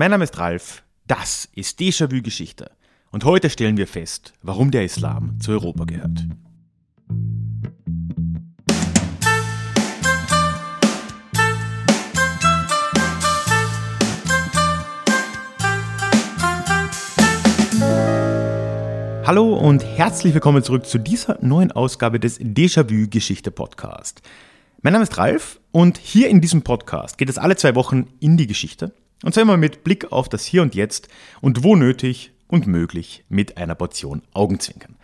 Mein Name ist Ralf, das ist Déjà-vu Geschichte und heute stellen wir fest, warum der Islam zu Europa gehört. Hallo und herzlich willkommen zurück zu dieser neuen Ausgabe des Déjà-vu Geschichte Podcast. Mein Name ist Ralf und hier in diesem Podcast geht es alle zwei Wochen in die Geschichte und zwar immer mit Blick auf das Hier und Jetzt und wo nötig und möglich mit einer Portion Augenzwinkern.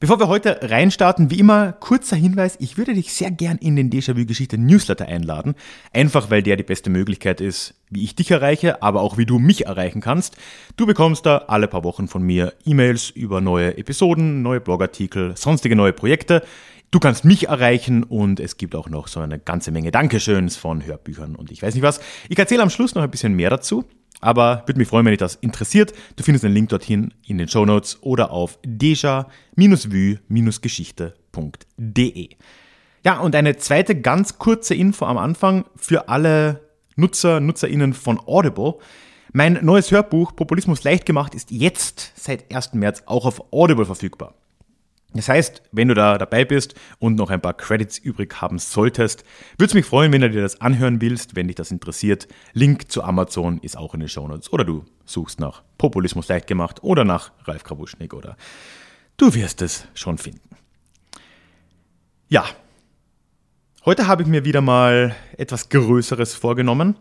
Bevor wir heute reinstarten, wie immer kurzer Hinweis, ich würde dich sehr gern in den Déjà-vu Geschichte Newsletter einladen, einfach weil der die beste Möglichkeit ist, wie ich dich erreiche, aber auch wie du mich erreichen kannst. Du bekommst da alle paar Wochen von mir E-Mails über neue Episoden, neue Blogartikel, sonstige neue Projekte. Du kannst mich erreichen und es gibt auch noch so eine ganze Menge Dankeschöns von Hörbüchern und ich weiß nicht was. Ich erzähle am Schluss noch ein bisschen mehr dazu. Aber würde mich freuen, wenn dich das interessiert. Du findest den Link dorthin in den Show Notes oder auf deja-vue-geschichte.de. Ja, und eine zweite ganz kurze Info am Anfang für alle Nutzer, NutzerInnen von Audible. Mein neues Hörbuch Populismus leicht gemacht ist jetzt seit 1. März auch auf Audible verfügbar. Das heißt, wenn du da dabei bist und noch ein paar Credits übrig haben solltest, würde es mich freuen, wenn du dir das anhören willst, wenn dich das interessiert. Link zu Amazon ist auch in den Shownotes. Oder du suchst nach Populismus leicht gemacht oder nach Ralf Krabuschnik oder du wirst es schon finden. Ja, heute habe ich mir wieder mal etwas Größeres vorgenommen.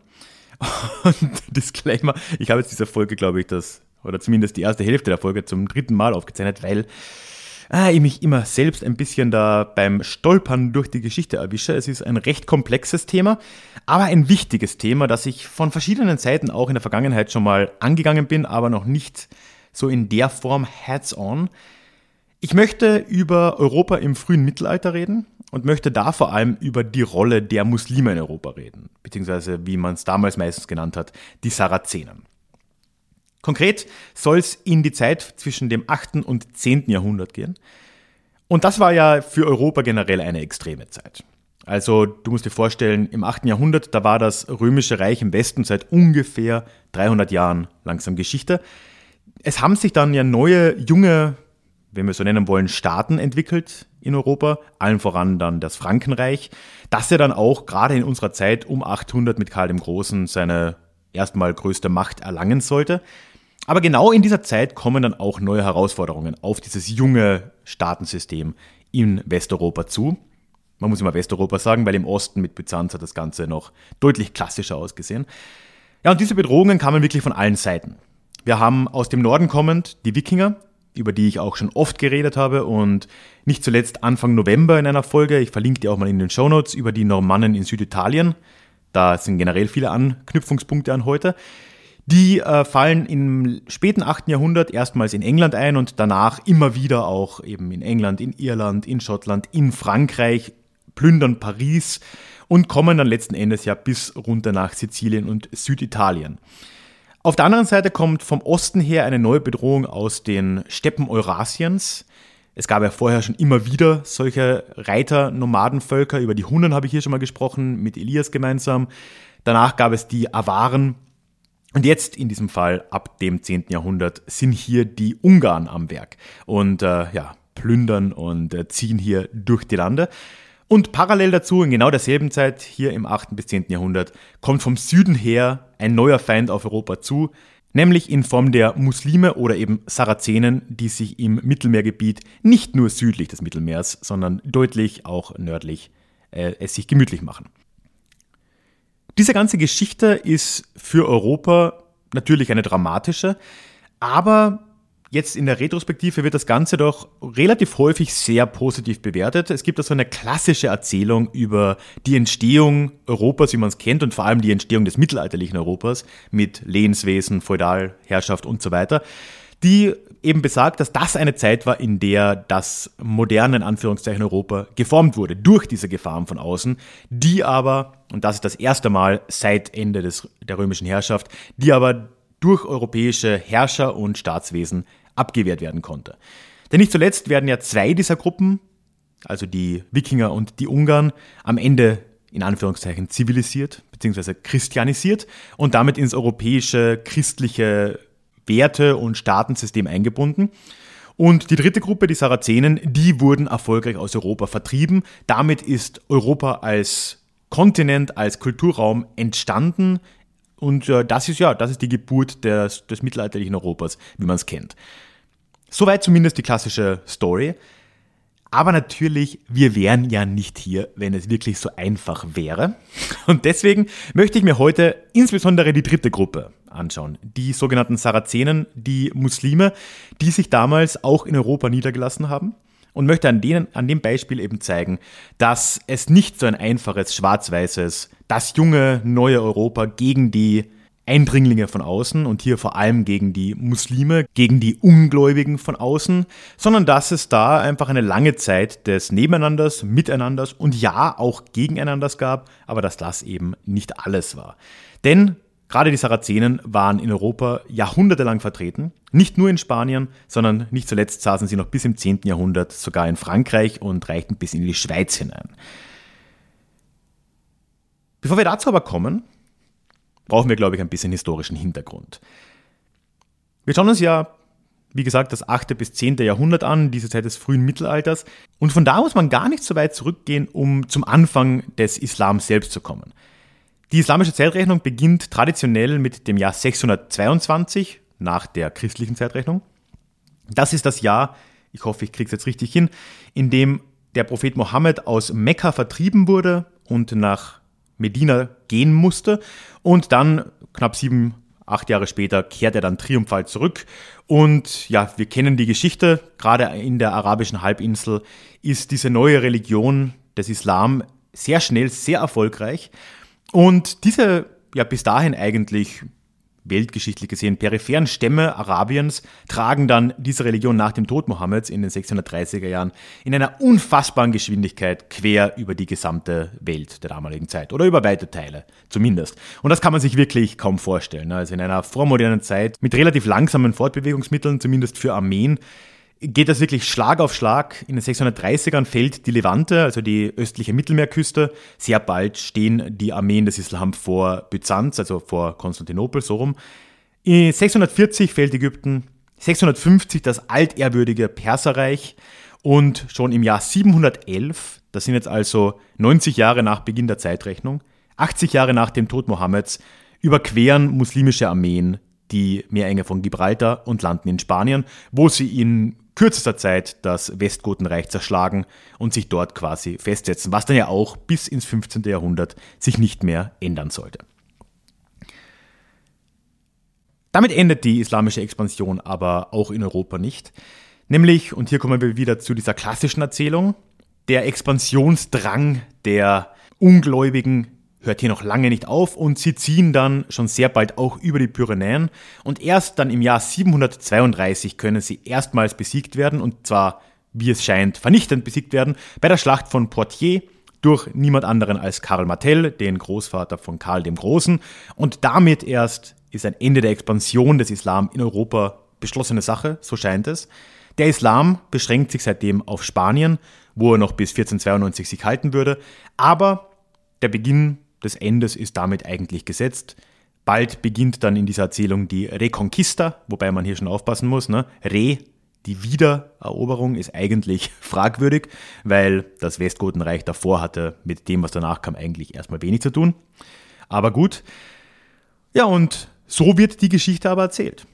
Und Disclaimer, ich habe jetzt diese Folge, glaube ich, das, oder zumindest die erste Hälfte der Folge zum dritten Mal aufgezeichnet, weil ah, ich mich immer selbst ein bisschen da beim Stolpern durch die Geschichte erwische. Es ist ein recht komplexes Thema, aber ein wichtiges Thema, das ich von verschiedenen Seiten auch in der Vergangenheit schon mal angegangen bin, aber noch nicht so in der Form hands-on. Ich möchte über Europa im frühen Mittelalter reden und möchte da vor allem über die Rolle der Muslime in Europa reden, beziehungsweise wie man es damals meistens genannt hat, die Sarazenen. Konkret soll es in die Zeit zwischen dem 8. und 10. Jahrhundert gehen. Und das war ja für Europa generell eine extreme Zeit. Also du musst dir vorstellen, im 8. Jahrhundert, da war das römische Reich im Westen seit ungefähr 300 Jahren langsam Geschichte. Es haben sich dann ja neue, junge, wenn wir so nennen wollen, Staaten entwickelt in Europa, allen voran dann das Frankenreich, das ja dann auch gerade in unserer Zeit um 800 mit Karl dem Großen seine erstmal größte Macht erlangen sollte. Aber genau in dieser Zeit kommen dann auch neue Herausforderungen auf dieses junge Staatensystem in Westeuropa zu. Man muss immer Westeuropa sagen, weil im Osten mit Byzanz hat das Ganze noch deutlich klassischer ausgesehen. Ja, und diese Bedrohungen kamen wirklich von allen Seiten. Wir haben aus dem Norden kommend die Wikinger, über die ich auch schon oft geredet habe und nicht zuletzt Anfang November in einer Folge, ich verlinke die auch mal in den Show Notes, über die Normannen in Süditalien. Da sind generell viele Anknüpfungspunkte an heute. Die äh, fallen im späten 8. Jahrhundert erstmals in England ein und danach immer wieder auch eben in England, in Irland, in Schottland, in Frankreich, plündern Paris und kommen dann letzten Endes ja bis runter nach Sizilien und Süditalien. Auf der anderen Seite kommt vom Osten her eine neue Bedrohung aus den Steppen Eurasiens. Es gab ja vorher schon immer wieder solche Reiter-Nomadenvölker. Über die Hunnen habe ich hier schon mal gesprochen, mit Elias gemeinsam. Danach gab es die Awaren, und jetzt in diesem Fall ab dem 10. Jahrhundert sind hier die Ungarn am Werk und äh, ja, plündern und äh, ziehen hier durch die Lande. Und parallel dazu, in genau derselben Zeit, hier im 8. bis 10. Jahrhundert, kommt vom Süden her ein neuer Feind auf Europa zu, nämlich in Form der Muslime oder eben Sarazenen, die sich im Mittelmeergebiet nicht nur südlich des Mittelmeers, sondern deutlich auch nördlich äh, es sich gemütlich machen. Diese ganze Geschichte ist für Europa natürlich eine dramatische, aber jetzt in der Retrospektive wird das Ganze doch relativ häufig sehr positiv bewertet. Es gibt also eine klassische Erzählung über die Entstehung Europas, wie man es kennt, und vor allem die Entstehung des mittelalterlichen Europas mit Lehnswesen, Feudalherrschaft und so weiter die eben besagt, dass das eine Zeit war, in der das moderne, in Anführungszeichen, Europa geformt wurde durch diese Gefahren von außen, die aber, und das ist das erste Mal seit Ende des, der römischen Herrschaft, die aber durch europäische Herrscher und Staatswesen abgewehrt werden konnte. Denn nicht zuletzt werden ja zwei dieser Gruppen, also die Wikinger und die Ungarn, am Ende in Anführungszeichen zivilisiert bzw. christianisiert und damit ins europäische christliche Werte- und Staatensystem eingebunden. Und die dritte Gruppe, die Sarazenen, die wurden erfolgreich aus Europa vertrieben. Damit ist Europa als Kontinent, als Kulturraum entstanden. Und äh, das ist ja, das ist die Geburt des, des mittelalterlichen Europas, wie man es kennt. Soweit zumindest die klassische Story. Aber natürlich, wir wären ja nicht hier, wenn es wirklich so einfach wäre. Und deswegen möchte ich mir heute insbesondere die dritte Gruppe anschauen. Die sogenannten Sarazenen, die Muslime, die sich damals auch in Europa niedergelassen haben. Und möchte an, denen, an dem Beispiel eben zeigen, dass es nicht so ein einfaches, schwarz-weißes, das junge, neue Europa gegen die Eindringlinge von außen und hier vor allem gegen die Muslime, gegen die Ungläubigen von außen, sondern dass es da einfach eine lange Zeit des Nebeneinanders, Miteinanders und ja auch Gegeneinanders gab, aber dass das eben nicht alles war. Denn Gerade die Sarazenen waren in Europa jahrhundertelang vertreten, nicht nur in Spanien, sondern nicht zuletzt saßen sie noch bis im 10. Jahrhundert sogar in Frankreich und reichten bis in die Schweiz hinein. Bevor wir dazu aber kommen, brauchen wir, glaube ich, ein bisschen historischen Hintergrund. Wir schauen uns ja, wie gesagt, das 8. bis 10. Jahrhundert an, diese Zeit des frühen Mittelalters. Und von da muss man gar nicht so weit zurückgehen, um zum Anfang des Islam selbst zu kommen. Die islamische Zeitrechnung beginnt traditionell mit dem Jahr 622 nach der christlichen Zeitrechnung. Das ist das Jahr, ich hoffe, ich kriege es jetzt richtig hin, in dem der Prophet Mohammed aus Mekka vertrieben wurde und nach Medina gehen musste. Und dann, knapp sieben, acht Jahre später, kehrt er dann triumphal zurück. Und ja, wir kennen die Geschichte. Gerade in der arabischen Halbinsel ist diese neue Religion des Islam sehr schnell, sehr erfolgreich. Und diese ja bis dahin eigentlich weltgeschichtlich gesehen peripheren Stämme Arabiens tragen dann diese Religion nach dem Tod Mohammeds in den 630er Jahren in einer unfassbaren Geschwindigkeit quer über die gesamte Welt der damaligen Zeit oder über weite Teile zumindest. Und das kann man sich wirklich kaum vorstellen. Also in einer vormodernen Zeit mit relativ langsamen Fortbewegungsmitteln, zumindest für Armeen, geht das wirklich Schlag auf Schlag. In den 630ern fällt die Levante, also die östliche Mittelmeerküste. Sehr bald stehen die Armeen des Islam vor Byzanz, also vor Konstantinopel, so rum. In 640 fällt Ägypten, 650 das altehrwürdige Perserreich und schon im Jahr 711, das sind jetzt also 90 Jahre nach Beginn der Zeitrechnung, 80 Jahre nach dem Tod Mohammeds, überqueren muslimische Armeen die Meerenge von Gibraltar und landen in Spanien, wo sie in kürzester Zeit das Westgotenreich zerschlagen und sich dort quasi festsetzen, was dann ja auch bis ins 15. Jahrhundert sich nicht mehr ändern sollte. Damit endet die islamische Expansion aber auch in Europa nicht. Nämlich, und hier kommen wir wieder zu dieser klassischen Erzählung, der Expansionsdrang der Ungläubigen hört hier noch lange nicht auf und sie ziehen dann schon sehr bald auch über die Pyrenäen. Und erst dann im Jahr 732 können sie erstmals besiegt werden. Und zwar, wie es scheint, vernichtend besiegt werden bei der Schlacht von Poitiers durch niemand anderen als Karl Martel, den Großvater von Karl dem Großen. Und damit erst ist ein Ende der Expansion des Islam in Europa beschlossene Sache, so scheint es. Der Islam beschränkt sich seitdem auf Spanien, wo er noch bis 1492 sich halten würde, aber der Beginn des Endes ist damit eigentlich gesetzt. Bald beginnt dann in dieser Erzählung die Reconquista, wobei man hier schon aufpassen muss. Ne? Re, die Wiedereroberung ist eigentlich fragwürdig, weil das Westgotenreich davor hatte mit dem, was danach kam, eigentlich erstmal wenig zu tun. Aber gut. Ja, und so wird die Geschichte aber erzählt.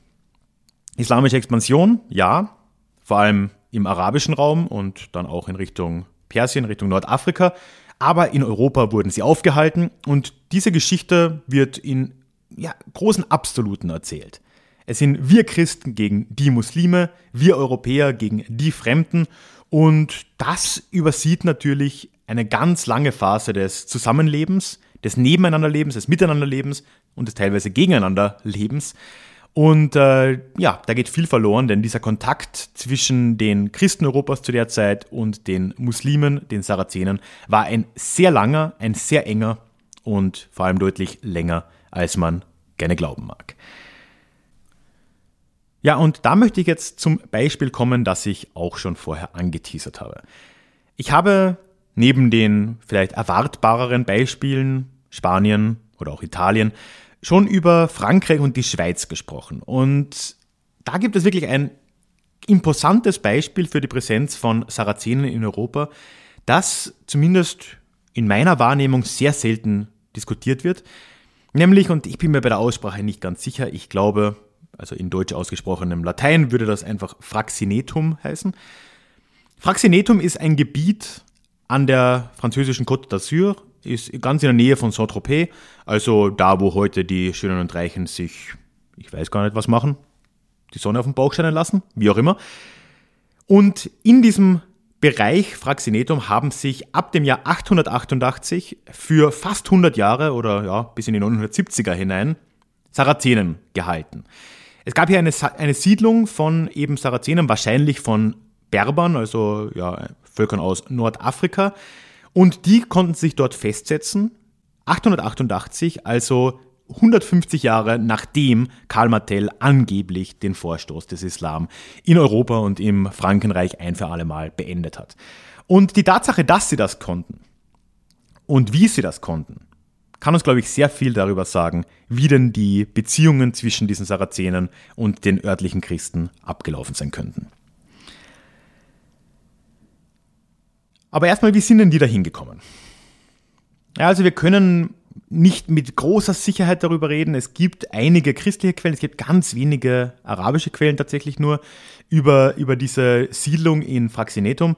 Islamische Expansion, ja, vor allem im arabischen Raum und dann auch in Richtung Persien, Richtung Nordafrika. Aber in Europa wurden sie aufgehalten und diese Geschichte wird in ja, großen Absoluten erzählt. Es sind wir Christen gegen die Muslime, wir Europäer gegen die Fremden und das übersieht natürlich eine ganz lange Phase des Zusammenlebens, des Nebeneinanderlebens, des Miteinanderlebens und des teilweise Gegeneinanderlebens. Und äh, ja, da geht viel verloren, denn dieser Kontakt zwischen den Christen Europas zu der Zeit und den Muslimen, den Sarazenen, war ein sehr langer, ein sehr enger und vor allem deutlich länger, als man gerne glauben mag. Ja, und da möchte ich jetzt zum Beispiel kommen, das ich auch schon vorher angeteasert habe. Ich habe neben den vielleicht erwartbareren Beispielen Spanien, oder auch Italien, schon über Frankreich und die Schweiz gesprochen. Und da gibt es wirklich ein imposantes Beispiel für die Präsenz von Sarazenen in Europa, das zumindest in meiner Wahrnehmung sehr selten diskutiert wird. Nämlich, und ich bin mir bei der Aussprache nicht ganz sicher, ich glaube, also in deutsch ausgesprochenem Latein würde das einfach Fraxinetum heißen. Fraxinetum ist ein Gebiet an der französischen Côte d'Azur, ist ganz in der Nähe von Saint-Tropez, also da, wo heute die Schönen und Reichen sich, ich weiß gar nicht was machen, die Sonne auf den Bauch scheinen lassen, wie auch immer. Und in diesem Bereich Fraxinetum haben sich ab dem Jahr 888 für fast 100 Jahre oder ja, bis in die 970er hinein Sarazenen gehalten. Es gab hier eine, eine Siedlung von eben Sarazenen, wahrscheinlich von Berbern, also ja, Völkern aus Nordafrika. Und die konnten sich dort festsetzen. 888, also 150 Jahre nachdem Karl Martell angeblich den Vorstoß des Islam in Europa und im Frankenreich ein für alle Mal beendet hat. Und die Tatsache, dass sie das konnten und wie sie das konnten, kann uns, glaube ich, sehr viel darüber sagen, wie denn die Beziehungen zwischen diesen Sarazenen und den örtlichen Christen abgelaufen sein könnten. Aber erstmal, wie sind denn die da hingekommen? Ja, also wir können nicht mit großer Sicherheit darüber reden. Es gibt einige christliche Quellen, es gibt ganz wenige arabische Quellen tatsächlich nur über, über diese Siedlung in Fraxinetum.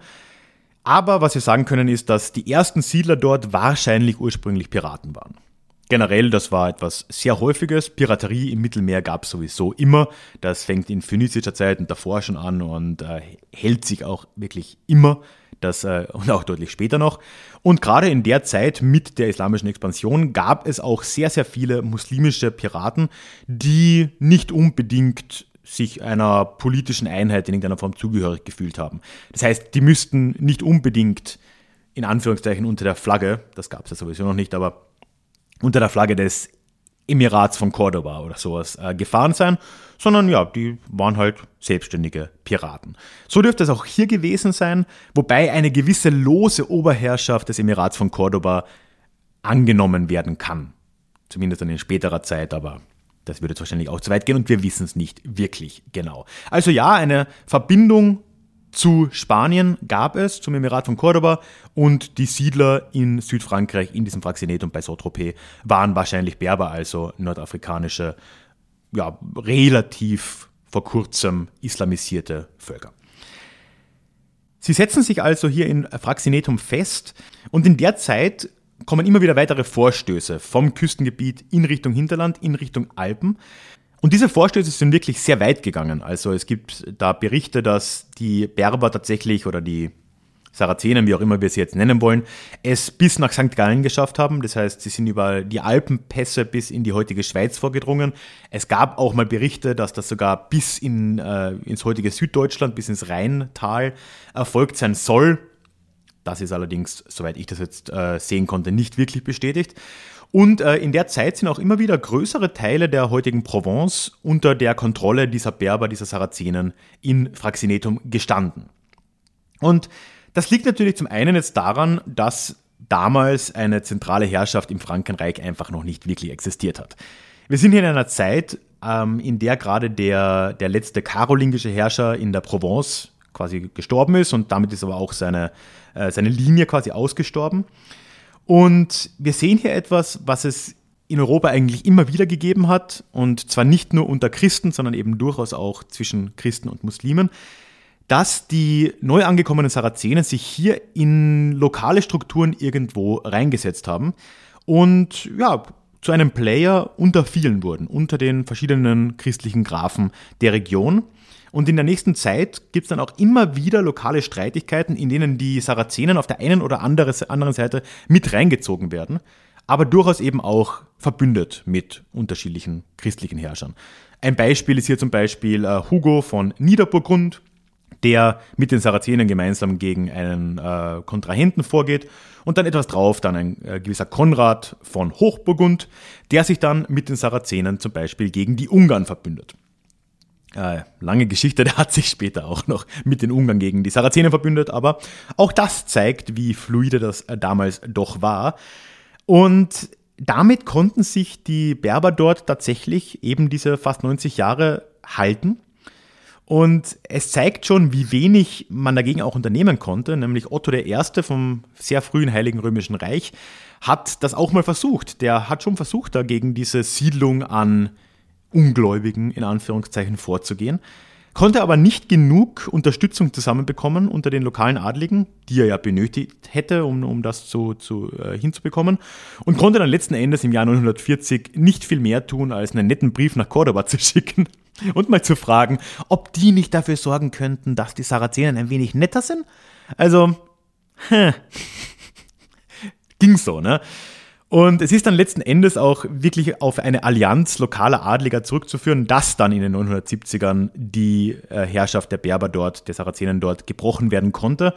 Aber was wir sagen können, ist, dass die ersten Siedler dort wahrscheinlich ursprünglich Piraten waren. Generell, das war etwas sehr Häufiges. Piraterie im Mittelmeer gab es sowieso immer. Das fängt in phönizischer Zeit und davor schon an und äh, hält sich auch wirklich immer das, äh, und auch deutlich später noch. Und gerade in der Zeit mit der islamischen Expansion gab es auch sehr, sehr viele muslimische Piraten, die nicht unbedingt sich einer politischen Einheit in irgendeiner Form zugehörig gefühlt haben. Das heißt, die müssten nicht unbedingt in Anführungszeichen unter der Flagge, das gab es ja sowieso noch nicht, aber unter der Flagge des Emirats von Cordoba oder sowas äh, gefahren sein, sondern ja, die waren halt selbstständige Piraten. So dürfte es auch hier gewesen sein, wobei eine gewisse lose Oberherrschaft des Emirats von Cordoba angenommen werden kann. Zumindest dann in späterer Zeit, aber das würde jetzt wahrscheinlich auch zu weit gehen und wir wissen es nicht wirklich genau. Also ja, eine Verbindung zu Spanien gab es, zum Emirat von Cordoba und die Siedler in Südfrankreich, in diesem Fraxinetum bei Saint-Tropez, waren wahrscheinlich Berber, also nordafrikanische ja, relativ vor kurzem islamisierte Völker. Sie setzen sich also hier in Fraxinetum fest und in der Zeit kommen immer wieder weitere Vorstöße vom Küstengebiet in Richtung Hinterland, in Richtung Alpen. Und diese Vorstöße sind wirklich sehr weit gegangen. Also es gibt da Berichte, dass die Berber tatsächlich oder die Sarazenen, wie auch immer wir sie jetzt nennen wollen, es bis nach St. Gallen geschafft haben. Das heißt, sie sind über die Alpenpässe bis in die heutige Schweiz vorgedrungen. Es gab auch mal Berichte, dass das sogar bis in, äh, ins heutige Süddeutschland, bis ins Rheintal erfolgt sein soll. Das ist allerdings, soweit ich das jetzt äh, sehen konnte, nicht wirklich bestätigt. Und äh, in der Zeit sind auch immer wieder größere Teile der heutigen Provence unter der Kontrolle dieser Berber, dieser Sarazenen in Fraxinetum gestanden. Und das liegt natürlich zum einen jetzt daran, dass damals eine zentrale Herrschaft im Frankenreich einfach noch nicht wirklich existiert hat. Wir sind hier in einer Zeit, ähm, in der gerade der, der letzte karolingische Herrscher in der Provence quasi gestorben ist und damit ist aber auch seine, äh, seine Linie quasi ausgestorben. Und wir sehen hier etwas, was es in Europa eigentlich immer wieder gegeben hat und zwar nicht nur unter Christen, sondern eben durchaus auch zwischen Christen und Muslimen, dass die neu angekommenen Sarazenen sich hier in lokale Strukturen irgendwo reingesetzt haben und ja, zu einem Player unter vielen wurden, unter den verschiedenen christlichen Grafen der Region. Und in der nächsten Zeit gibt es dann auch immer wieder lokale Streitigkeiten, in denen die Sarazenen auf der einen oder anderen Seite mit reingezogen werden, aber durchaus eben auch verbündet mit unterschiedlichen christlichen Herrschern. Ein Beispiel ist hier zum Beispiel äh, Hugo von Niederburgund, der mit den Sarazenen gemeinsam gegen einen äh, Kontrahenten vorgeht. Und dann etwas drauf dann ein äh, gewisser Konrad von Hochburgund, der sich dann mit den Sarazenen zum Beispiel gegen die Ungarn verbündet. Äh, lange Geschichte, der hat sich später auch noch mit den Ungarn gegen die Sarazenen verbündet, aber auch das zeigt, wie fluide das äh, damals doch war. Und damit konnten sich die Berber dort tatsächlich eben diese fast 90 Jahre halten. Und es zeigt schon, wie wenig man dagegen auch unternehmen konnte, nämlich Otto I. vom sehr frühen Heiligen Römischen Reich hat das auch mal versucht. Der hat schon versucht, dagegen diese Siedlung an Ungläubigen in Anführungszeichen vorzugehen konnte aber nicht genug Unterstützung zusammenbekommen unter den lokalen Adligen, die er ja benötigt hätte, um, um das zu, zu, äh, hinzubekommen, und konnte dann letzten Endes im Jahr 940 nicht viel mehr tun, als einen netten Brief nach Cordoba zu schicken und mal zu fragen, ob die nicht dafür sorgen könnten, dass die Sarazenen ein wenig netter sind. Also, hä. ging so, ne? Und es ist dann letzten Endes auch wirklich auf eine Allianz lokaler Adliger zurückzuführen, dass dann in den 970ern die äh, Herrschaft der Berber dort, der Sarazenen dort gebrochen werden konnte.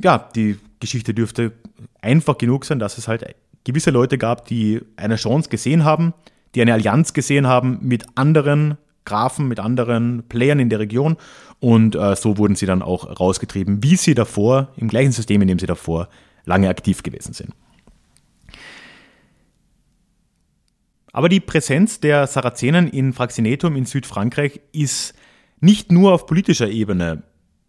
Ja, die Geschichte dürfte einfach genug sein, dass es halt gewisse Leute gab, die eine Chance gesehen haben, die eine Allianz gesehen haben mit anderen Grafen, mit anderen Playern in der Region und äh, so wurden sie dann auch rausgetrieben, wie sie davor, im gleichen System, in dem sie davor lange aktiv gewesen sind. Aber die Präsenz der Sarazenen in Fraxinetum in Südfrankreich ist nicht nur auf politischer Ebene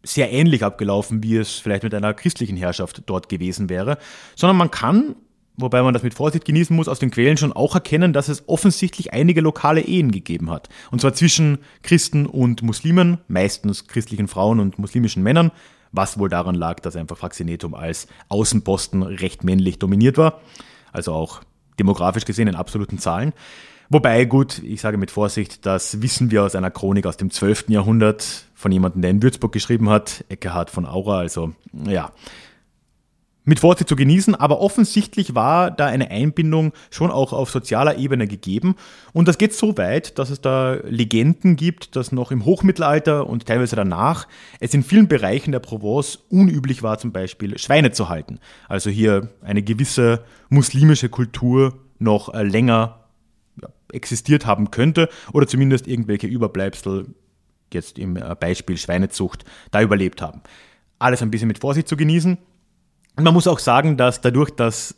sehr ähnlich abgelaufen, wie es vielleicht mit einer christlichen Herrschaft dort gewesen wäre, sondern man kann, wobei man das mit Vorsicht genießen muss, aus den Quellen schon auch erkennen, dass es offensichtlich einige lokale Ehen gegeben hat. Und zwar zwischen Christen und Muslimen, meistens christlichen Frauen und muslimischen Männern, was wohl daran lag, dass einfach Fraxinetum als Außenposten recht männlich dominiert war. Also auch demografisch gesehen in absoluten Zahlen. Wobei, gut, ich sage mit Vorsicht, das wissen wir aus einer Chronik aus dem 12. Jahrhundert von jemandem, der in Würzburg geschrieben hat, Eckehard von Aura, also ja, mit Vorsicht zu genießen, aber offensichtlich war da eine Einbindung schon auch auf sozialer Ebene gegeben. Und das geht so weit, dass es da Legenden gibt, dass noch im Hochmittelalter und teilweise danach es in vielen Bereichen der Provence unüblich war, zum Beispiel Schweine zu halten. Also hier eine gewisse muslimische Kultur noch äh, länger existiert haben könnte oder zumindest irgendwelche Überbleibsel, jetzt im äh, Beispiel Schweinezucht, da überlebt haben. Alles ein bisschen mit Vorsicht zu genießen. Und man muss auch sagen, dass dadurch, dass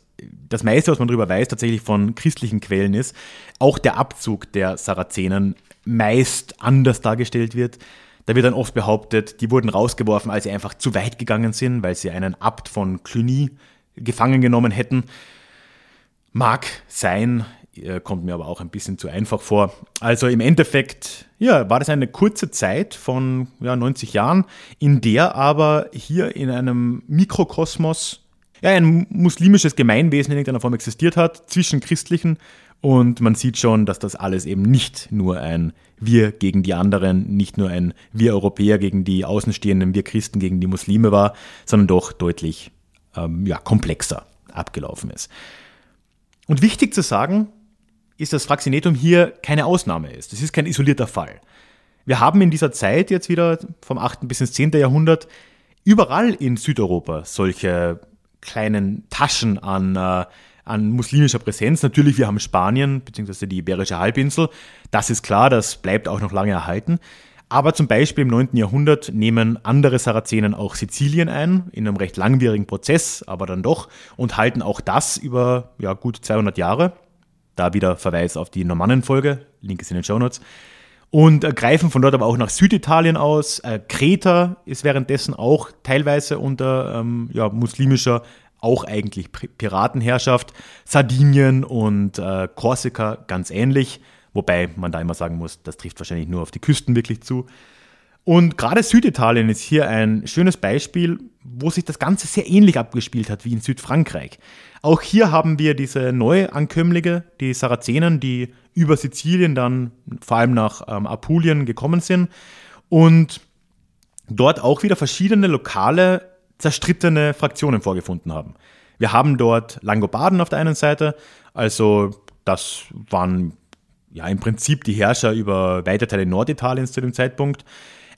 das meiste, was man darüber weiß, tatsächlich von christlichen Quellen ist, auch der Abzug der Sarazenen meist anders dargestellt wird. Da wird dann oft behauptet, die wurden rausgeworfen, als sie einfach zu weit gegangen sind, weil sie einen Abt von Cluny gefangen genommen hätten. Mag sein, kommt mir aber auch ein bisschen zu einfach vor. Also im Endeffekt, ja, war das eine kurze Zeit von ja, 90 Jahren, in der aber hier in einem Mikrokosmos ja, ein muslimisches Gemeinwesen in irgendeiner Form existiert hat, zwischen christlichen und man sieht schon, dass das alles eben nicht nur ein Wir gegen die anderen, nicht nur ein Wir Europäer gegen die Außenstehenden, wir Christen gegen die Muslime war, sondern doch deutlich ähm, ja, komplexer abgelaufen ist. Und wichtig zu sagen, ist, dass Fraxinetum hier keine Ausnahme ist. Das ist kein isolierter Fall. Wir haben in dieser Zeit jetzt wieder vom 8. bis ins 10. Jahrhundert überall in Südeuropa solche kleinen Taschen an, äh, an muslimischer Präsenz. Natürlich, wir haben Spanien bzw. die Iberische Halbinsel. Das ist klar, das bleibt auch noch lange erhalten. Aber zum Beispiel im 9. Jahrhundert nehmen andere Sarazenen auch Sizilien ein, in einem recht langwierigen Prozess, aber dann doch, und halten auch das über ja, gut 200 Jahre. Da wieder Verweis auf die Normannenfolge, Link ist in den Show Notes. Und äh, greifen von dort aber auch nach Süditalien aus. Äh, Kreta ist währenddessen auch teilweise unter ähm, ja, muslimischer, auch eigentlich Piratenherrschaft. Sardinien und äh, Korsika ganz ähnlich. Wobei man da immer sagen muss, das trifft wahrscheinlich nur auf die Küsten wirklich zu. Und gerade Süditalien ist hier ein schönes Beispiel, wo sich das Ganze sehr ähnlich abgespielt hat wie in Südfrankreich. Auch hier haben wir diese Neuankömmlinge, die Sarazenen, die über Sizilien dann vor allem nach ähm, Apulien gekommen sind und dort auch wieder verschiedene lokale zerstrittene Fraktionen vorgefunden haben. Wir haben dort Langobarden auf der einen Seite, also das waren ja im Prinzip die Herrscher über weite Teile Norditaliens zu dem Zeitpunkt.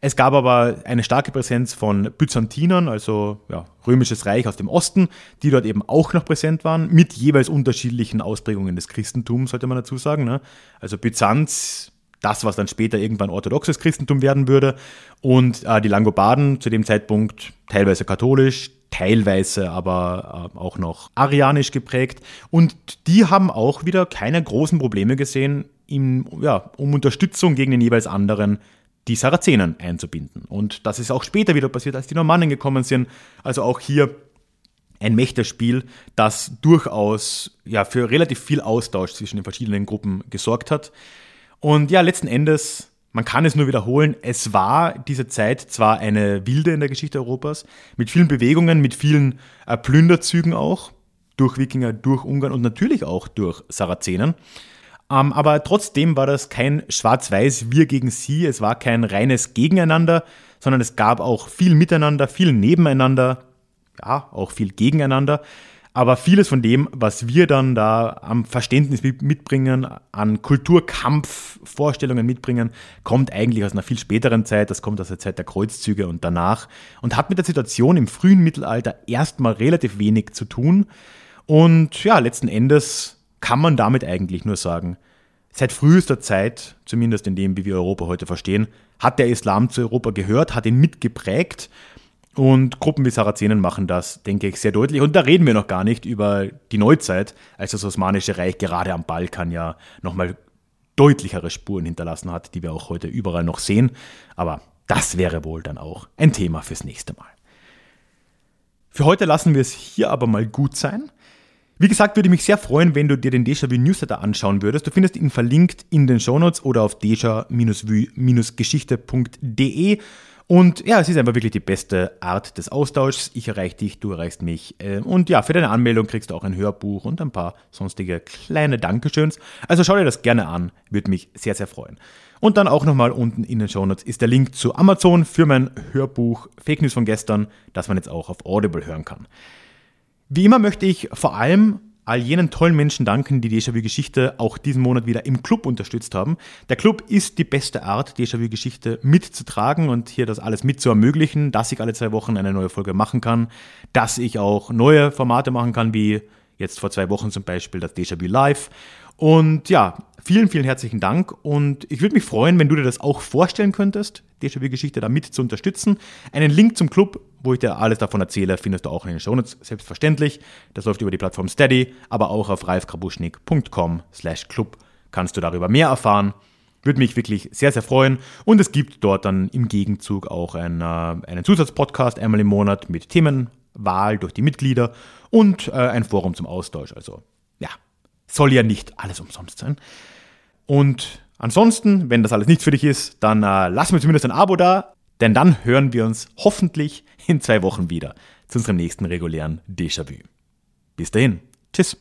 Es gab aber eine starke Präsenz von Byzantinern, also ja, römisches Reich aus dem Osten, die dort eben auch noch präsent waren, mit jeweils unterschiedlichen Ausprägungen des Christentums, sollte man dazu sagen. Ne? Also Byzanz, das, was dann später irgendwann orthodoxes Christentum werden würde. Und äh, die Langobarden zu dem Zeitpunkt teilweise katholisch, teilweise aber äh, auch noch arianisch geprägt. Und die haben auch wieder keine großen Probleme gesehen, im, ja, um Unterstützung gegen den jeweils anderen die Sarazenen einzubinden. Und das ist auch später wieder passiert, als die Normannen gekommen sind. Also auch hier ein Mächterspiel, das durchaus ja, für relativ viel Austausch zwischen den verschiedenen Gruppen gesorgt hat. Und ja, letzten Endes, man kann es nur wiederholen, es war diese Zeit zwar eine wilde in der Geschichte Europas, mit vielen Bewegungen, mit vielen äh, Plünderzügen auch, durch Wikinger, durch Ungarn und natürlich auch durch Sarazenen. Ähm, aber trotzdem war das kein Schwarz-Weiß, wir gegen sie, es war kein reines Gegeneinander, sondern es gab auch viel Miteinander, viel Nebeneinander, ja, auch viel gegeneinander. Aber vieles von dem, was wir dann da am Verständnis mitbringen, an Kulturkampfvorstellungen mitbringen, kommt eigentlich aus einer viel späteren Zeit. Das kommt aus der Zeit der Kreuzzüge und danach und hat mit der Situation im frühen Mittelalter erstmal relativ wenig zu tun. Und ja, letzten Endes kann man damit eigentlich nur sagen, seit frühester Zeit, zumindest in dem, wie wir Europa heute verstehen, hat der Islam zu Europa gehört, hat ihn mitgeprägt und Gruppen wie Sarazenen machen das, denke ich, sehr deutlich. Und da reden wir noch gar nicht über die Neuzeit, als das Osmanische Reich gerade am Balkan ja nochmal deutlichere Spuren hinterlassen hat, die wir auch heute überall noch sehen. Aber das wäre wohl dann auch ein Thema fürs nächste Mal. Für heute lassen wir es hier aber mal gut sein. Wie gesagt, würde mich sehr freuen, wenn du dir den Déjà-vu Newsletter anschauen würdest. Du findest ihn verlinkt in den Shownotes oder auf déjà-vu-geschichte.de. Und ja, es ist einfach wirklich die beste Art des Austauschs. Ich erreiche dich, du erreichst mich. Äh, und ja, für deine Anmeldung kriegst du auch ein Hörbuch und ein paar sonstige kleine Dankeschöns. Also schau dir das gerne an, würde mich sehr, sehr freuen. Und dann auch nochmal unten in den Shownotes ist der Link zu Amazon für mein Hörbuch Fake News von gestern, das man jetzt auch auf Audible hören kann. Wie immer möchte ich vor allem all jenen tollen Menschen danken, die Déjà-vu-Geschichte auch diesen Monat wieder im Club unterstützt haben. Der Club ist die beste Art, Déjà-vu-Geschichte mitzutragen und hier das alles mit zu ermöglichen, dass ich alle zwei Wochen eine neue Folge machen kann, dass ich auch neue Formate machen kann, wie jetzt vor zwei Wochen zum Beispiel das Déjà-vu Live. Und ja, vielen, vielen herzlichen Dank und ich würde mich freuen, wenn du dir das auch vorstellen könntest, Déjà-vu-Geschichte da mit zu unterstützen. Einen Link zum Club wo ich dir alles davon erzähle, findest du auch in den Shownotes, selbstverständlich. Das läuft über die Plattform Steady, aber auch auf ralfkrabuschnik.com slash club kannst du darüber mehr erfahren. Würde mich wirklich sehr, sehr freuen. Und es gibt dort dann im Gegenzug auch ein, äh, einen Zusatzpodcast einmal im Monat mit Themenwahl durch die Mitglieder und äh, ein Forum zum Austausch. Also ja, soll ja nicht alles umsonst sein. Und ansonsten, wenn das alles nichts für dich ist, dann äh, lass mir zumindest ein Abo da, denn dann hören wir uns hoffentlich in zwei Wochen wieder zu unserem nächsten regulären Déjà-vu. Bis dahin. Tschüss.